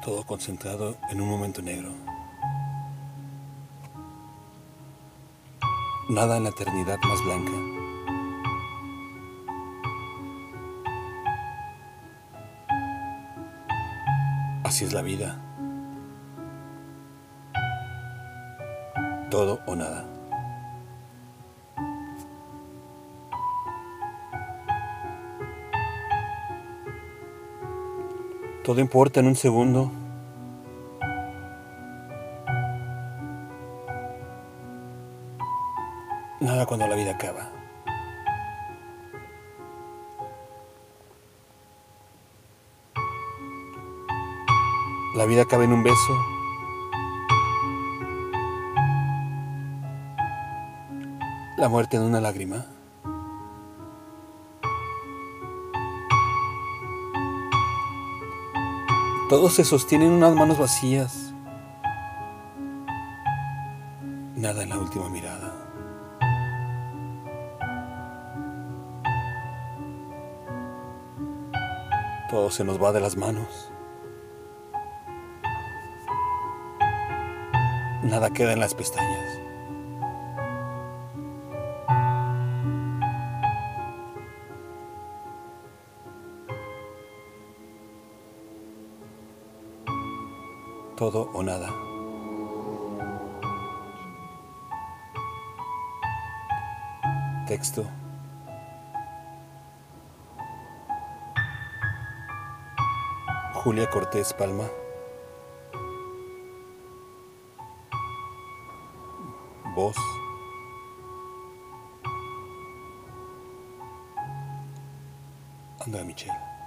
todo concentrado en un momento negro. Nada en la eternidad más blanca. Así es la vida. Todo o nada. Todo importa en un segundo. Nada cuando la vida acaba. La vida acaba en un beso. La muerte en una lágrima. Todos se sostienen unas manos vacías. Nada en la última mirada. Todo se nos va de las manos. Nada queda en las pestañas. Todo o nada. Texto. Julia Cortés Palma. Voz. Andrea Michel.